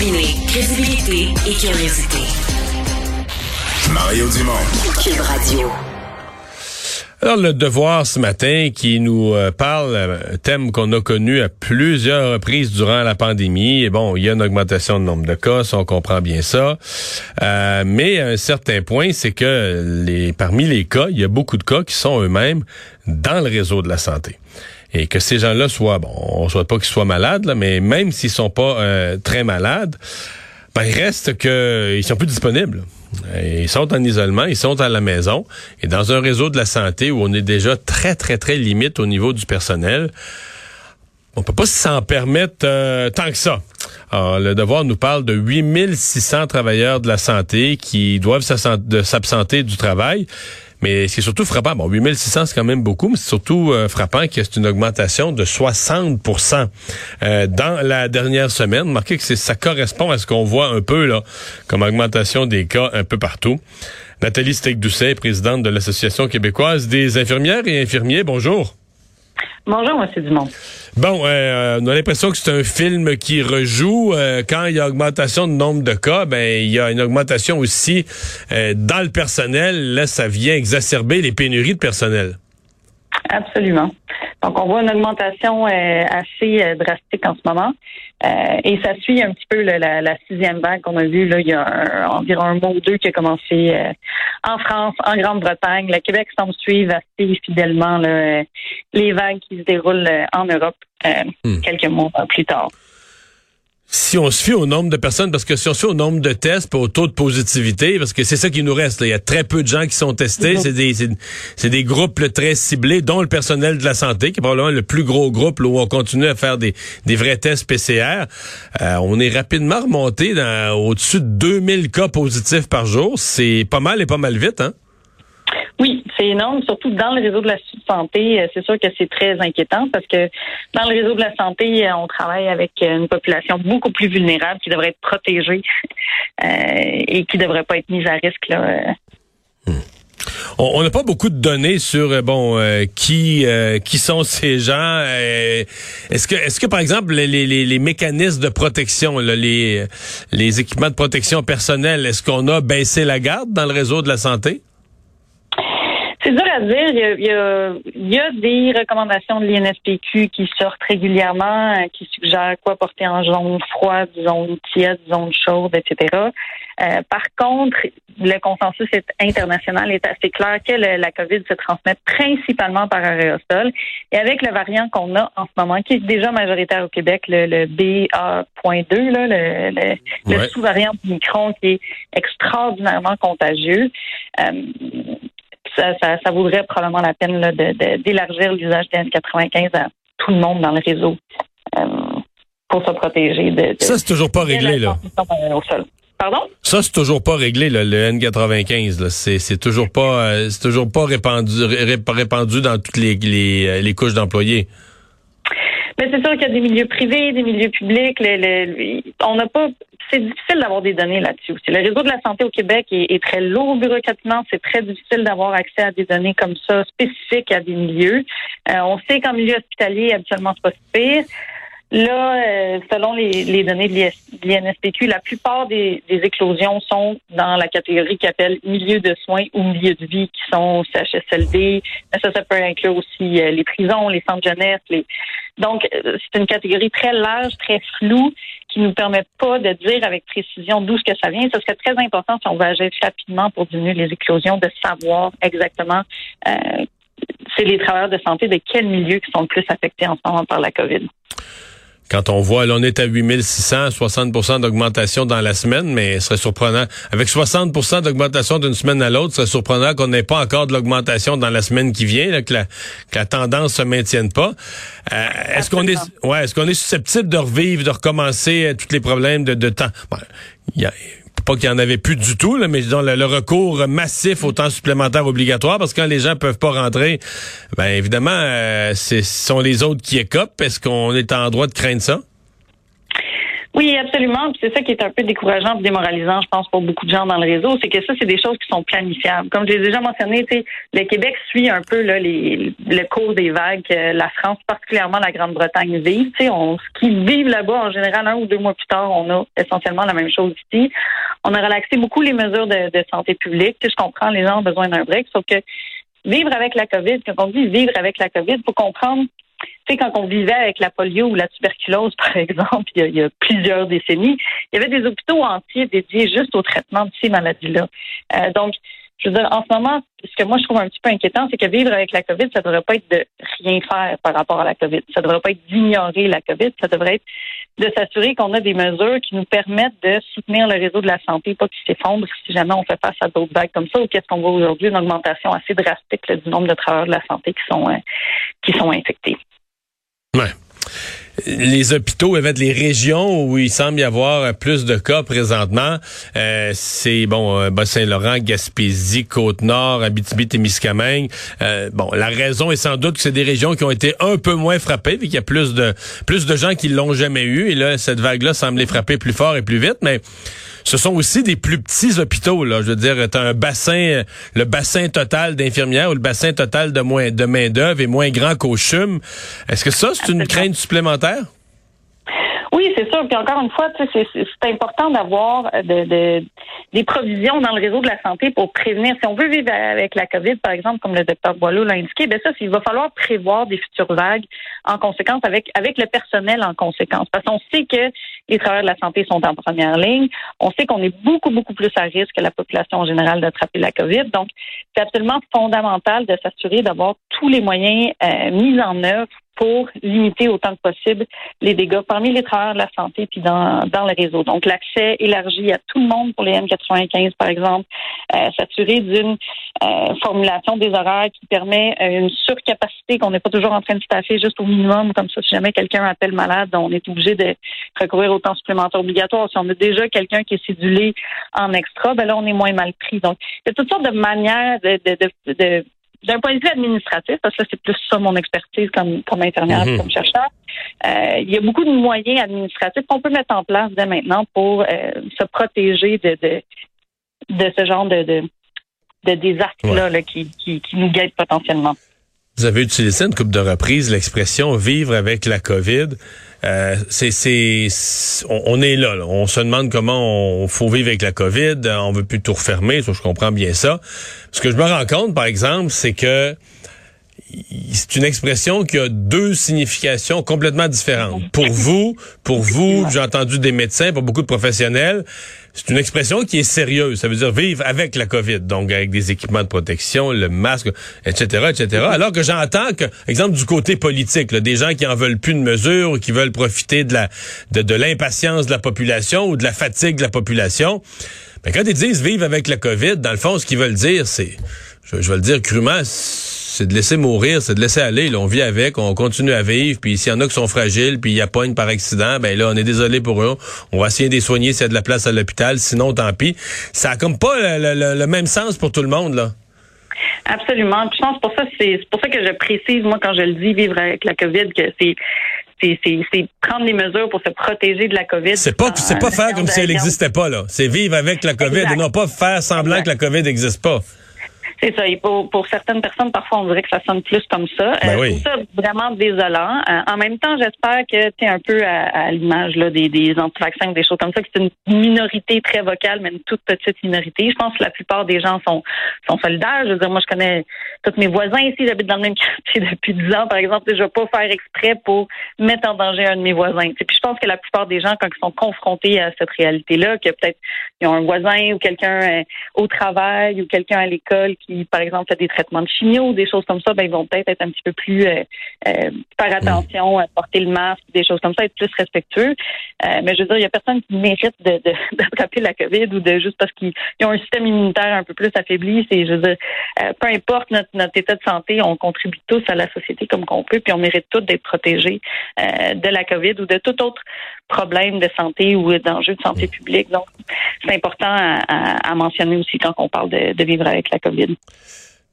Combiner crédibilité et curiosité. Mario Dumont. Cube Radio. Alors, le devoir ce matin qui nous euh, parle, un thème qu'on a connu à plusieurs reprises durant la pandémie. Et bon, il y a une augmentation de nombre de cas, ça, on comprend bien ça. Euh, mais à un certain point, c'est que les, parmi les cas, il y a beaucoup de cas qui sont eux-mêmes dans le réseau de la santé. Et que ces gens-là soient, bon, on souhaite pas qu'ils soient malades, là, mais même s'ils sont pas euh, très malades, ben, il reste qu'ils sont plus disponibles. Ils sont en isolement, ils sont à la maison. Et dans un réseau de la santé où on est déjà très, très, très limite au niveau du personnel, on peut pas s'en permettre euh, tant que ça. Alors, le devoir nous parle de 8600 travailleurs de la santé qui doivent s'absenter du travail. Mais ce qui est surtout frappant, bon, 8600, c'est quand même beaucoup, mais c'est surtout euh, frappant que c'est une augmentation de 60% euh, dans la dernière semaine. Marquez que ça correspond à ce qu'on voit un peu là comme augmentation des cas un peu partout. Nathalie Steak-Doucet, présidente de l'Association québécoise des infirmières et infirmiers, bonjour. Bonjour, M. Dumont. Bon, euh, on a l'impression que c'est un film qui rejoue. Euh, quand il y a augmentation de nombre de cas, ben il y a une augmentation aussi euh, dans le personnel. Là, ça vient exacerber les pénuries de personnel. Absolument. Donc, on voit une augmentation assez drastique en ce moment. et ça suit un petit peu la, sixième vague qu'on a vue là, il y a environ un mois ou deux qui a commencé en France, en Grande-Bretagne. Le Québec semble suivre assez fidèlement les vagues qui se déroulent en Europe hmm. quelques mois plus tard si on se fie au nombre de personnes, parce que si on se fie au nombre de tests, pour au taux de positivité, parce que c'est ça qui nous reste. Il y a très peu de gens qui sont testés. C'est des, c'est, des groupes très ciblés, dont le personnel de la santé, qui est probablement le plus gros groupe où on continue à faire des, des vrais tests PCR. Euh, on est rapidement remonté au-dessus de 2000 cas positifs par jour. C'est pas mal et pas mal vite, hein? Oui, c'est énorme, surtout dans le réseau de la Euh, c'est sûr que c'est très inquiétant parce que dans le réseau de la santé, euh, on travaille avec une population beaucoup plus vulnérable qui devrait être protégée euh, et qui ne devrait pas être mise à risque. Hmm. On n'a pas beaucoup de données sur bon qui qui sont ces gens. est-ce que est-ce que par exemple les, les, les mécanismes de protection, les les équipements de protection personnelle, est-ce qu'on a baissé la garde dans le réseau de la santé? C'est dur à dire. Il y, a, il, y a, des recommandations de l'INSPQ qui sortent régulièrement, euh, qui suggèrent quoi porter en zone froide, zone tiède, zone chaude, etc. Euh, par contre, le consensus international est assez clair que la COVID se transmet principalement par aérosol. Et avec le variant qu'on a en ce moment, qui est déjà majoritaire au Québec, le, BA.2, là, le, le, sous-variant Micron, qui est extraordinairement contagieux. Euh, ça, ça, vaudrait probablement la peine d'élargir l'usage des N95 à tout le monde dans le réseau euh, pour se protéger de. ça, c'est toujours pas réglé, là. Pardon? Ça, c'est toujours pas réglé, le N95. C'est toujours pas euh, c'est toujours pas répandu, répandu dans toutes les, les, euh, les couches d'employés. Mais c'est sûr qu'il y a des milieux privés, des milieux publics. on n'a pas. C'est difficile d'avoir des données là-dessus. Le réseau de la santé au Québec est, très lourd bureaucratiquement. C'est très difficile d'avoir accès à des données comme ça spécifiques à des milieux. Euh, on sait qu'en milieu hospitalier, habituellement, c'est pas pire. Là, euh, selon les, données de l'INSPQ, la plupart des, éclosions sont dans la catégorie qui appelle milieu de soins ou milieu de vie, qui sont CHSLD. Mais ça, ça peut inclure aussi euh, les prisons, les centres jeunesse. Les... Donc, euh, c'est une catégorie très large, très floue, qui nous permet pas de dire avec précision d'où ce que ça vient. Ce serait très important si on veut agir rapidement pour diminuer les éclosions, de savoir exactement c'est les travailleurs de santé de quel milieu qui sont le plus affectés en ce moment par la COVID quand on voit, là, on est à 8600, 60 d'augmentation dans la semaine, mais ce serait surprenant. Avec 60% d'augmentation d'une semaine à l'autre, ce serait surprenant qu'on n'ait pas encore de l'augmentation dans la semaine qui vient, que, la, que la tendance se maintienne pas. Euh, est-ce qu'on est, ouais, est-ce qu'on est susceptible de revivre, de recommencer euh, tous les problèmes de, de temps? il y a, pas qu'il y en avait plus du tout, mais disons, le, recours massif au temps supplémentaire obligatoire, parce que quand les gens peuvent pas rentrer, ben évidemment, euh, ce sont les autres qui écopent. Est-ce qu'on est en droit de craindre ça? Oui, absolument. C'est ça qui est un peu décourageant et démoralisant, je pense, pour beaucoup de gens dans le réseau, c'est que ça, c'est des choses qui sont planifiables. Comme je l'ai déjà mentionné, le Québec suit un peu là, les, le cours des vagues. la France, particulièrement la Grande-Bretagne. On, ce qui vivent là-bas, en général, un ou deux mois plus tard, on a essentiellement la même chose ici. On a relaxé beaucoup les mesures de, santé publique. je comprends, les gens ont besoin d'un break, sauf que vivre avec la COVID, quand on dit vivre avec la COVID, il faut comprendre quand on vivait avec la polio ou la tuberculose, par exemple, il y a, plusieurs décennies, il y avait des hôpitaux entiers dédiés juste au traitement de ces maladies-là. Euh, donc, je veux dire, en ce moment, ce que moi je trouve un petit peu inquiétant, c'est que vivre avec la COVID, ça devrait pas être de rien faire par rapport à la COVID. Ça devrait pas être d'ignorer la COVID. Ça devrait être de s'assurer qu'on a des mesures qui nous permettent de soutenir le réseau de la santé, pas qu'il s'effondre si jamais on fait face à d'autres vagues comme ça, ou qu'est-ce qu'on voit aujourd'hui, une augmentation assez drastique du nombre de travailleurs de la santé qui sont, euh, qui sont infectés. Les hôpitaux, les régions où il semble y avoir plus de cas présentement, euh, c'est bon, euh, Bas-Saint-Laurent, Gaspésie, Côte-Nord, Abitibi-Témiscamingue. Euh, bon, la raison est sans doute que c'est des régions qui ont été un peu moins frappées, vu qu'il y a plus de plus de gens qui l'ont jamais eu, et là cette vague-là semble les frapper plus fort et plus vite, mais ce sont aussi des plus petits hôpitaux. Là. Je veux dire, tu un bassin, le bassin total d'infirmières ou le bassin total de, moins, de main-d'œuvre est moins grand qu'au CHUM. Est-ce que ça, c'est une crainte supplémentaire? Oui, c'est sûr. Puis encore une fois, c'est important d'avoir euh, de, des provisions dans le réseau de la santé pour prévenir. Si on veut vivre avec la COVID, par exemple, comme le docteur Boileau l'a indiqué, ben ça, il va falloir prévoir des futures vagues en conséquence avec avec le personnel en conséquence. Parce qu'on sait que les travailleurs de la santé sont en première ligne. On sait qu'on est beaucoup, beaucoup plus à risque que la population en général d'attraper la COVID. Donc, c'est absolument fondamental de s'assurer d'avoir tous les moyens euh, mis en œuvre pour limiter autant que possible les dégâts parmi les travailleurs de la santé puis dans, dans le réseau. Donc, l'accès élargi à tout le monde pour les M95, par exemple, euh, s'assurer d'une euh, formulation des horaires qui permet euh, une surcapacité qu'on n'est pas toujours en train de staffer juste au minimum, comme ça, si jamais quelqu'un appelle malade, on est obligé de recourir au temps supplémentaire obligatoire. Si on a déjà quelqu'un qui est cédulé en extra, ben là, on est moins mal pris. Donc, il y a toutes sortes de manières de, de, de, de d'un point de vue administratif, parce que c'est plus ça mon expertise comme, comme infirmière, mhm. comme chercheur, euh, il y a beaucoup de moyens administratifs qu'on peut mettre en place dès maintenant pour euh, se protéger de, de, de ce genre de, de, de désastres-là qui, qui, qui nous guettent potentiellement. Vous avez utilisé une couple de reprises l'expression vivre avec la COVID. Euh, c'est, on, est là, On se demande comment on faut vivre avec la COVID. On veut plus tout refermer. Ça, je comprends bien ça. Ce que je me rends compte, par exemple, c'est que c'est une expression qui a deux significations complètement différentes. Pour vous, pour vous, j'ai entendu des médecins, pour beaucoup de professionnels, c'est une expression qui est sérieuse. Ça veut dire vivre avec la COVID, donc avec des équipements de protection, le masque, etc., etc. Alors que j'entends que, exemple du côté politique, des gens qui en veulent plus de mesures, ou qui veulent profiter de la de, de l'impatience de la population ou de la fatigue de la population. Mais quand ils disent vivre avec la COVID, dans le fond, ce qu'ils veulent dire, c'est, je, je vais le dire crûment, c'est de laisser mourir, c'est de laisser aller. Là, on vit avec, on continue à vivre. Puis s'il y en a qui sont fragiles, puis il y a pas une par accident, ben là, on est désolé pour eux. On va essayer de les soigner s'il y a de la place à l'hôpital. Sinon, tant pis. Ça a comme pas le, même sens pour tout le monde, là. Absolument. je pense pour ça, c'est pour ça que je précise, moi, quand je le dis, vivre avec la COVID, que c'est c'est prendre les mesures pour se protéger de la COVID. C'est pas c'est pas faire comme si elle n'existait pas là. C'est vivre avec la COVID et non pas faire semblant que la COVID n'existe pas. C'est ça. Et pour, pour certaines personnes, parfois, on dirait que ça sonne plus comme ça. Ben euh, ça vraiment désolant. Euh, en même temps, j'espère que tu es un peu à, l'image là, des, des anti-vaccins, des choses comme ça, que c'est une minorité très vocale, mais une toute petite minorité. Je pense que la plupart des gens sont, sont solidaires. Je veux dire, moi, je connais tous mes voisins ici. J'habite dans le même quartier depuis 10 ans, par exemple. Je ne vais pas faire exprès pour mettre en danger un de mes voisins. Puis je pense que la plupart des gens, quand ils sont confrontés à cette réalité-là, que peut-être ils ont un voisin ou quelqu'un euh, au travail ou quelqu'un à l'école qui par exemple, fait des traitements de chimio ou des choses comme ça, ben, ils vont peut-être être un petit peu plus euh, euh, faire attention, à porter le masque, des choses comme ça, être plus respectueux. Euh, mais je veux dire, il y a personne qui mérite d'attraper de, la COVID ou de juste parce qu'ils ont un système immunitaire un peu plus affaibli. C'est, je veux dire, peu importe notre, notre, état de santé, on contribue tous à la société comme qu'on peut, puis on mérite tous d'être protégés de la COVID ou de tout autre problème de santé ou d'enjeu de santé publique. Donc, c'est important à, mentionner aussi quand on parle de, de vivre avec la COVID.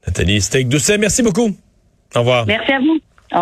Nathalie Steak-Doucet, merci beaucoup. Au revoir. Merci à vous.